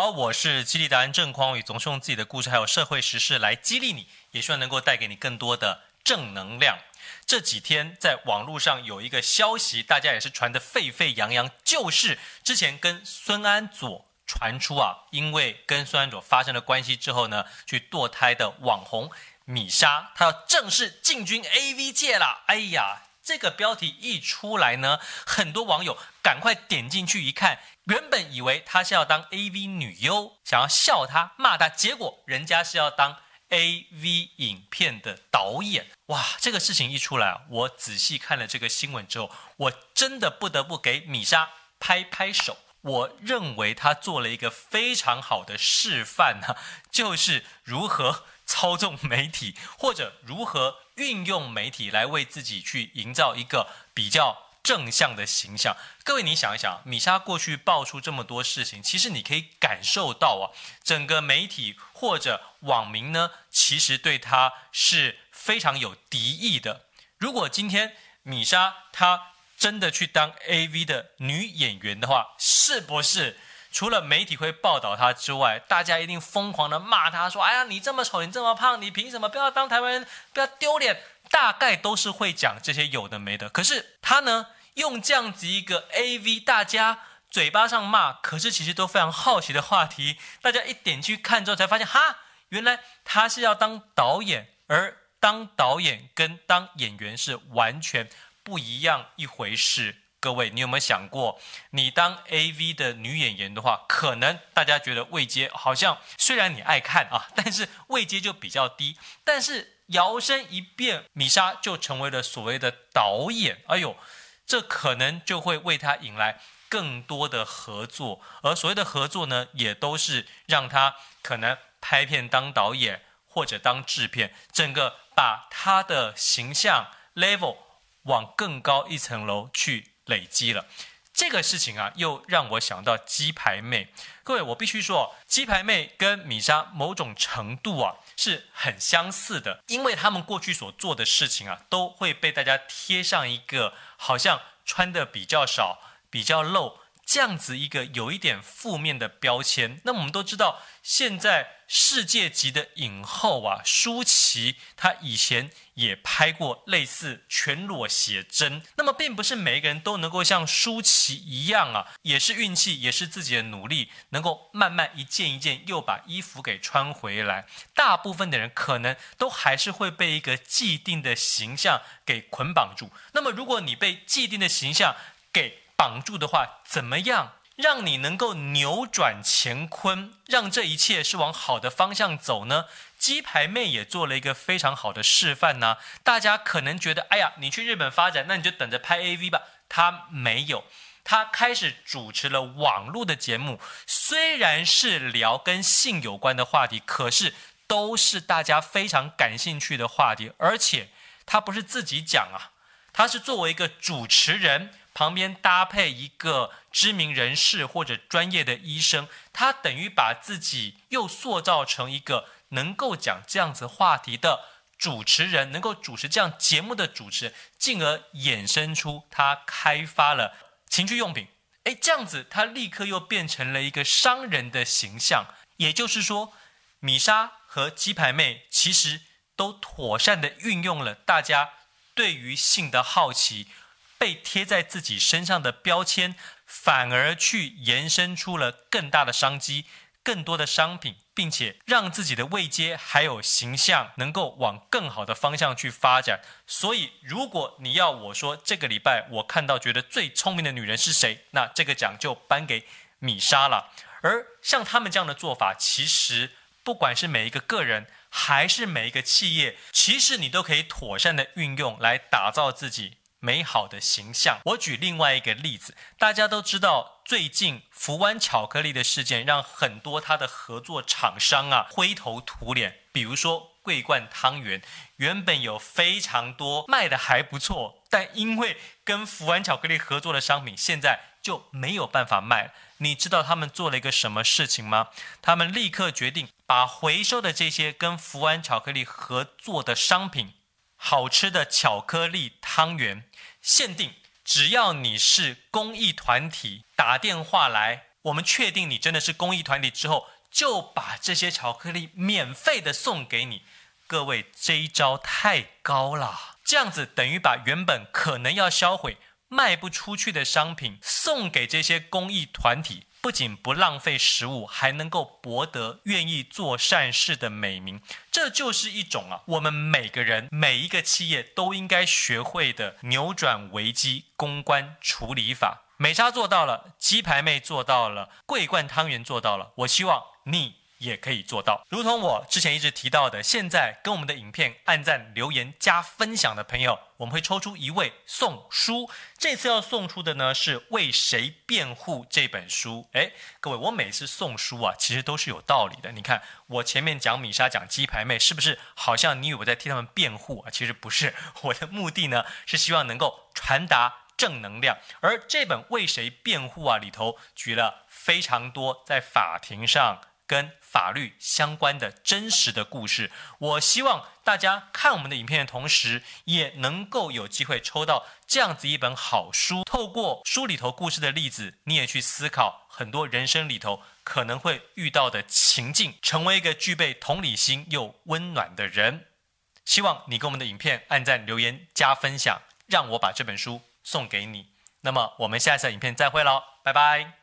好，我是激励达人郑匡宇，总是用自己的故事还有社会时事来激励你，也希望能够带给你更多的正能量。这几天在网络上有一个消息，大家也是传得沸沸扬扬，就是之前跟孙安佐传出啊，因为跟孙安佐发生了关系之后呢，去堕胎的网红米莎，她要正式进军 AV 界了。哎呀！这个标题一出来呢，很多网友赶快点进去一看，原本以为她是要当 AV 女优，想要笑她骂她，结果人家是要当 AV 影片的导演。哇，这个事情一出来，我仔细看了这个新闻之后，我真的不得不给米莎拍拍手。我认为她做了一个非常好的示范啊，就是如何操纵媒体，或者如何。运用媒体来为自己去营造一个比较正向的形象。各位，你想一想，米莎过去爆出这么多事情，其实你可以感受到啊，整个媒体或者网民呢，其实对她是非常有敌意的。如果今天米莎她真的去当 AV 的女演员的话，是不是？除了媒体会报道他之外，大家一定疯狂的骂他，说：“哎呀，你这么丑，你这么胖，你凭什么不要当台湾人？不要丢脸！”大概都是会讲这些有的没的。可是他呢，用这样子一个 AV，大家嘴巴上骂，可是其实都非常好奇的话题，大家一点去看之后才发现，哈，原来他是要当导演，而当导演跟当演员是完全不一样一回事。各位，你有没有想过，你当 AV 的女演员的话，可能大家觉得位阶好像虽然你爱看啊，但是位阶就比较低。但是摇身一变，米莎就成为了所谓的导演。哎呦，这可能就会为她引来更多的合作。而所谓的合作呢，也都是让她可能拍片当导演或者当制片，整个把她的形象 level 往更高一层楼去。累积了这个事情啊，又让我想到鸡排妹。各位，我必须说，鸡排妹跟米莎某种程度啊是很相似的，因为他们过去所做的事情啊，都会被大家贴上一个好像穿的比较少、比较露。这样子一个有一点负面的标签，那我们都知道，现在世界级的影后啊，舒淇，她以前也拍过类似全裸写真。那么，并不是每一个人都能够像舒淇一样啊，也是运气，也是自己的努力，能够慢慢一件一件又把衣服给穿回来。大部分的人可能都还是会被一个既定的形象给捆绑住。那么，如果你被既定的形象给绑住的话，怎么样让你能够扭转乾坤，让这一切是往好的方向走呢？鸡排妹也做了一个非常好的示范呢。大家可能觉得，哎呀，你去日本发展，那你就等着拍 AV 吧。她没有，她开始主持了网络的节目，虽然是聊跟性有关的话题，可是都是大家非常感兴趣的话题。而且她不是自己讲啊，她是作为一个主持人。旁边搭配一个知名人士或者专业的医生，他等于把自己又塑造成一个能够讲这样子话题的主持人，能够主持这样节目的主持人，进而衍生出他开发了情趣用品。诶，这样子他立刻又变成了一个商人的形象。也就是说，米莎和鸡排妹其实都妥善地运用了大家对于性的好奇。被贴在自己身上的标签，反而去延伸出了更大的商机、更多的商品，并且让自己的位阶还有形象能够往更好的方向去发展。所以，如果你要我说这个礼拜我看到觉得最聪明的女人是谁，那这个奖就颁给米莎了。而像他们这样的做法，其实不管是每一个个人还是每一个企业，其实你都可以妥善的运用来打造自己。美好的形象。我举另外一个例子，大家都知道，最近福湾巧克力的事件，让很多它的合作厂商啊灰头土脸。比如说桂冠汤圆，原本有非常多卖的还不错，但因为跟福湾巧克力合作的商品，现在就没有办法卖了。你知道他们做了一个什么事情吗？他们立刻决定把回收的这些跟福湾巧克力合作的商品，好吃的巧克力汤圆。限定，只要你是公益团体，打电话来我们确定你真的是公益团体之后，就把这些巧克力免费的送给你。各位，这一招太高了，这样子等于把原本可能要销毁、卖不出去的商品送给这些公益团体，不仅不浪费食物，还能够博得愿意做善事的美名。这就是一种啊，我们每个人、每一个企业都应该学会的扭转危机公关处理法。美莎做到了，鸡排妹做到了，桂冠汤圆做到了。我希望你也可以做到。如同我之前一直提到的，现在跟我们的影片按赞、留言、加分享的朋友，我们会抽出一位送书。这次要送出的呢是《为谁辩护》这本书。诶，各位，我每次送书啊，其实都是有道理的。你看，我前面讲米莎、讲鸡排妹，是不是好像你以为我在替他们辩护啊？其实不是，我的目的呢是希望能够传达。正能量，而这本为谁辩护啊里头举了非常多在法庭上跟法律相关的真实的故事。我希望大家看我们的影片的同时，也能够有机会抽到这样子一本好书。透过书里头故事的例子，你也去思考很多人生里头可能会遇到的情境，成为一个具备同理心又温暖的人。希望你给我们的影片按赞、留言、加分享，让我把这本书。送给你，那么我们下一次影片再会喽，拜拜。